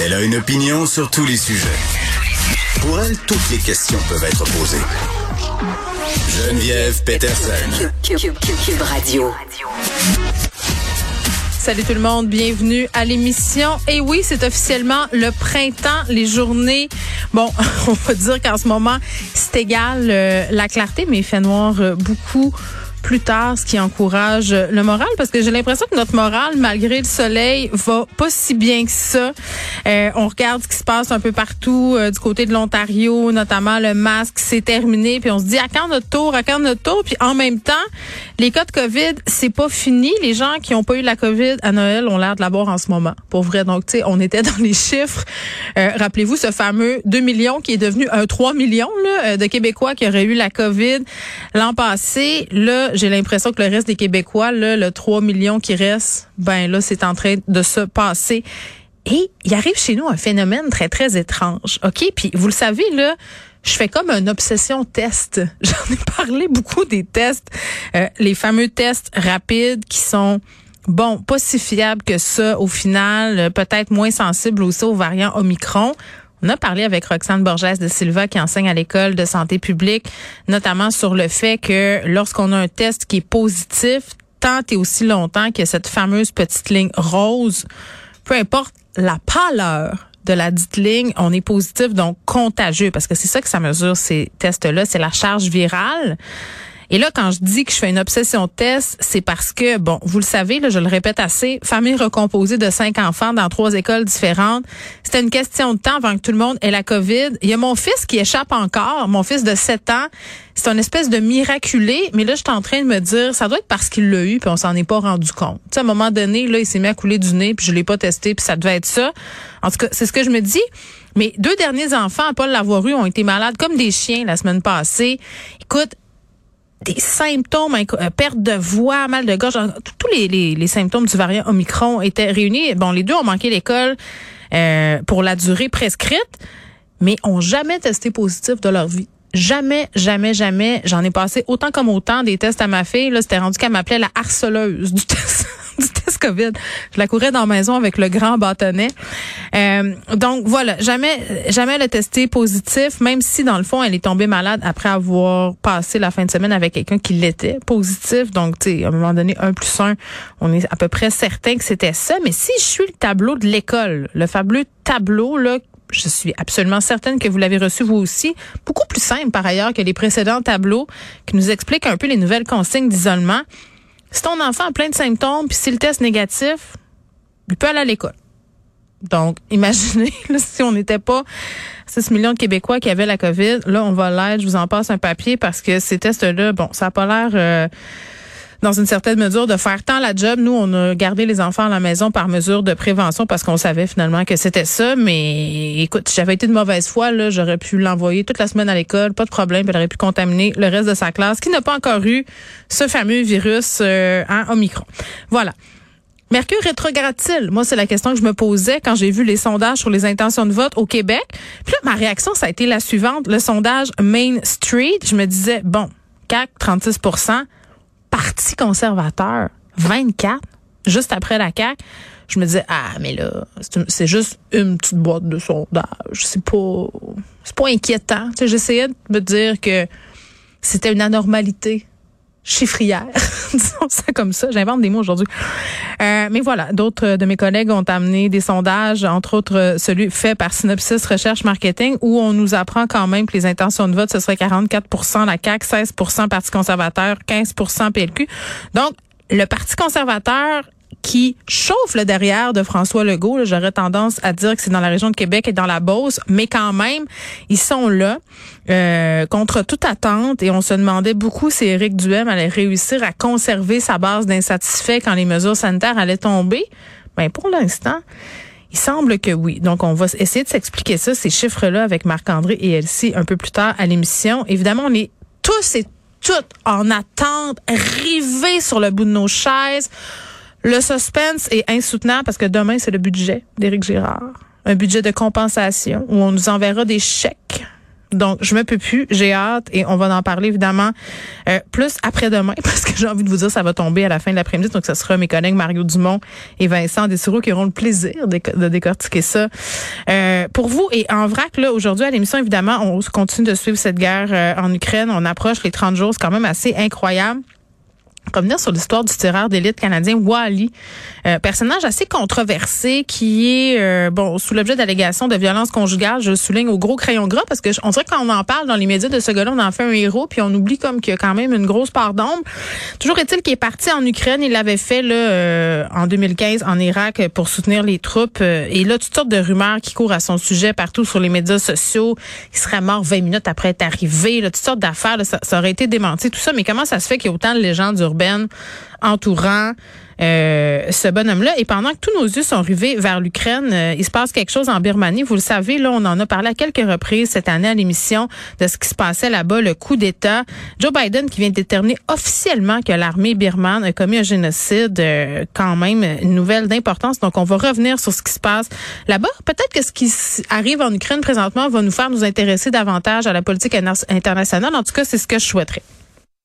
Elle a une opinion sur tous les sujets. Pour elle, toutes les questions peuvent être posées. Geneviève Peterson. Cube, Radio. Salut tout le monde, bienvenue à l'émission. Et oui, c'est officiellement le printemps, les journées. Bon, on va dire qu'en ce moment, c'est égal euh, la clarté, mais il fait noir euh, beaucoup plus tard, ce qui encourage le moral, parce que j'ai l'impression que notre moral, malgré le soleil, va pas si bien que ça. Euh, on regarde ce qui se passe un peu partout euh, du côté de l'Ontario, notamment le masque, c'est terminé, puis on se dit à quand notre tour, à quand notre tour, puis en même temps, les cas de COVID, c'est pas fini. Les gens qui ont pas eu la COVID à Noël ont l'air de l'avoir en ce moment, pour vrai. Donc, tu sais, on était dans les chiffres. Euh, rappelez-vous ce fameux 2 millions qui est devenu un 3 millions là, de Québécois qui auraient eu la COVID l'an passé. Là, j'ai l'impression que le reste des Québécois, là, le 3 millions qui reste, ben là, c'est en train de se passer. Et il arrive chez nous un phénomène très, très étrange. OK? Puis vous le savez, là, je fais comme une obsession test. J'en ai parlé beaucoup des tests, euh, les fameux tests rapides qui sont bon, pas si fiables que ça au final, euh, peut-être moins sensibles aussi aux variants Omicron. On a parlé avec Roxane Borges de Silva qui enseigne à l'école de santé publique, notamment sur le fait que lorsqu'on a un test qui est positif, tant et aussi longtemps que cette fameuse petite ligne rose, peu importe la pâleur de la dite ligne, on est positif, donc contagieux, parce que c'est ça que ça mesure ces tests-là, c'est la charge virale. Et là, quand je dis que je fais une obsession de test, c'est parce que, bon, vous le savez, là, je le répète assez, famille recomposée de cinq enfants dans trois écoles différentes. C'était une question de temps avant que tout le monde ait la COVID. Il y a mon fils qui échappe encore, mon fils de 7 ans. C'est une espèce de miraculé, mais là, je suis en train de me dire, ça doit être parce qu'il l'a eu, puis on s'en est pas rendu compte. Tu sais, à un moment donné, là, il s'est mis à couler du nez, puis je l'ai pas testé, puis ça devait être ça. En tout cas, c'est ce que je me dis. Mes deux derniers enfants, à pas l'avoir eu, ont été malades comme des chiens la semaine passée. Écoute, des symptômes, euh, perte de voix, mal de gorge, tous les, les, symptômes du variant Omicron étaient réunis. Bon, les deux ont manqué l'école euh, pour la durée prescrite, mais ont jamais testé positif de leur vie. Jamais, jamais, jamais. J'en ai passé autant comme autant des tests à ma fille. Là, c'était rendu qu'elle m'appelait la harceleuse du test Je la courais dans la maison avec le grand bâtonnet. Euh, donc voilà, jamais, jamais le testé positif, même si dans le fond elle est tombée malade après avoir passé la fin de semaine avec quelqu'un qui l'était positif. Donc tu sais, à un moment donné, un plus un, on est à peu près certain que c'était ça. Mais si je suis le tableau de l'école, le fabuleux tableau là je suis absolument certaine que vous l'avez reçu vous aussi. Beaucoup plus simple par ailleurs que les précédents tableaux qui nous expliquent un peu les nouvelles consignes d'isolement. Si ton enfant a plein de symptômes, puis si le test négatif, il peut aller à l'école. Donc, imaginez si on n'était pas 6 millions de Québécois qui avaient la COVID. Là, on va l'être. Je vous en passe un papier parce que ces tests-là, bon, ça n'a pas l'air... Euh, dans une certaine mesure, de faire tant la job. Nous, on a gardé les enfants à la maison par mesure de prévention parce qu'on savait finalement que c'était ça. Mais écoute, si j'avais été de mauvaise foi, là, j'aurais pu l'envoyer toute la semaine à l'école, pas de problème, elle aurait pu contaminer le reste de sa classe qui n'a pas encore eu ce fameux virus euh, en Omicron. Voilà. Mercure rétrograde-t-il? Moi, c'est la question que je me posais quand j'ai vu les sondages sur les intentions de vote au Québec. Puis là, ma réaction, ça a été la suivante. Le sondage Main Street, je me disais, bon, CAC, 36 Parti conservateur, 24, juste après la CAQ, je me disais, ah, mais là, c'est juste une petite boîte de sondage. C'est pas, c'est pas inquiétant. J'essayais de me dire que c'était une anormalité chiffrière. Disons ça comme ça. J'invente des mots aujourd'hui. Euh, mais voilà, d'autres de mes collègues ont amené des sondages, entre autres celui fait par Synopsis Recherche Marketing, où on nous apprend quand même que les intentions de vote, ce serait 44% la CAQ, 16% Parti conservateur, 15% PLQ. Donc, le Parti conservateur qui chauffe le derrière de François Legault. J'aurais tendance à dire que c'est dans la région de Québec et dans la Beauce, mais quand même, ils sont là euh, contre toute attente et on se demandait beaucoup si Éric Duhem allait réussir à conserver sa base d'insatisfaits quand les mesures sanitaires allaient tomber. Ben pour l'instant, il semble que oui. Donc, on va essayer de s'expliquer ça, ces chiffres-là, avec Marc-André et Elsie un peu plus tard à l'émission. Évidemment, on est tous et toutes en attente, rivés sur le bout de nos chaises. Le suspense est insoutenable parce que demain, c'est le budget d'Éric Girard. Un budget de compensation où on nous enverra des chèques Donc, je me peux plus, j'ai hâte et on va en parler évidemment euh, plus après-demain parce que j'ai envie de vous dire ça va tomber à la fin de l'après-midi. Donc, ce sera mes collègues Mario Dumont et Vincent Dessureau qui auront le plaisir de, décortiquer ça euh, pour vous. Et en vrac, là, aujourd'hui à l'émission, évidemment, on continue de suivre cette guerre euh, en Ukraine. On approche les 30 jours. C'est quand même assez incroyable revenir sur l'histoire du tireur d'élite canadien Wally, euh, personnage assez controversé qui est euh, bon sous l'objet d'allégations de violence conjugale. Je souligne au gros crayon gras parce que on dirait qu'on en parle dans les médias de ce gars-là, on en fait un héros puis on oublie comme qu'il y a quand même une grosse part d'ombre. Toujours est-il qu'il est parti en Ukraine, il l'avait fait là euh, en 2015 en Irak pour soutenir les troupes et là toutes sortes de rumeurs qui courent à son sujet partout sur les médias sociaux. Il serait mort 20 minutes après être arrivé, là, toutes sortes d'affaires, ça, aurait été démenti tout ça. Mais comment ça se fait qu'il y a autant de légendes urbaines entourant euh, ce bonhomme-là. Et pendant que tous nos yeux sont rivés vers l'Ukraine, euh, il se passe quelque chose en Birmanie. Vous le savez, là, on en a parlé à quelques reprises cette année à l'émission de ce qui se passait là-bas, le coup d'État. Joe Biden qui vient de déterminer officiellement que l'armée birmane a commis un génocide, euh, quand même une nouvelle d'importance. Donc, on va revenir sur ce qui se passe là-bas. Peut-être que ce qui arrive en Ukraine présentement va nous faire nous intéresser davantage à la politique internationale. En tout cas, c'est ce que je souhaiterais.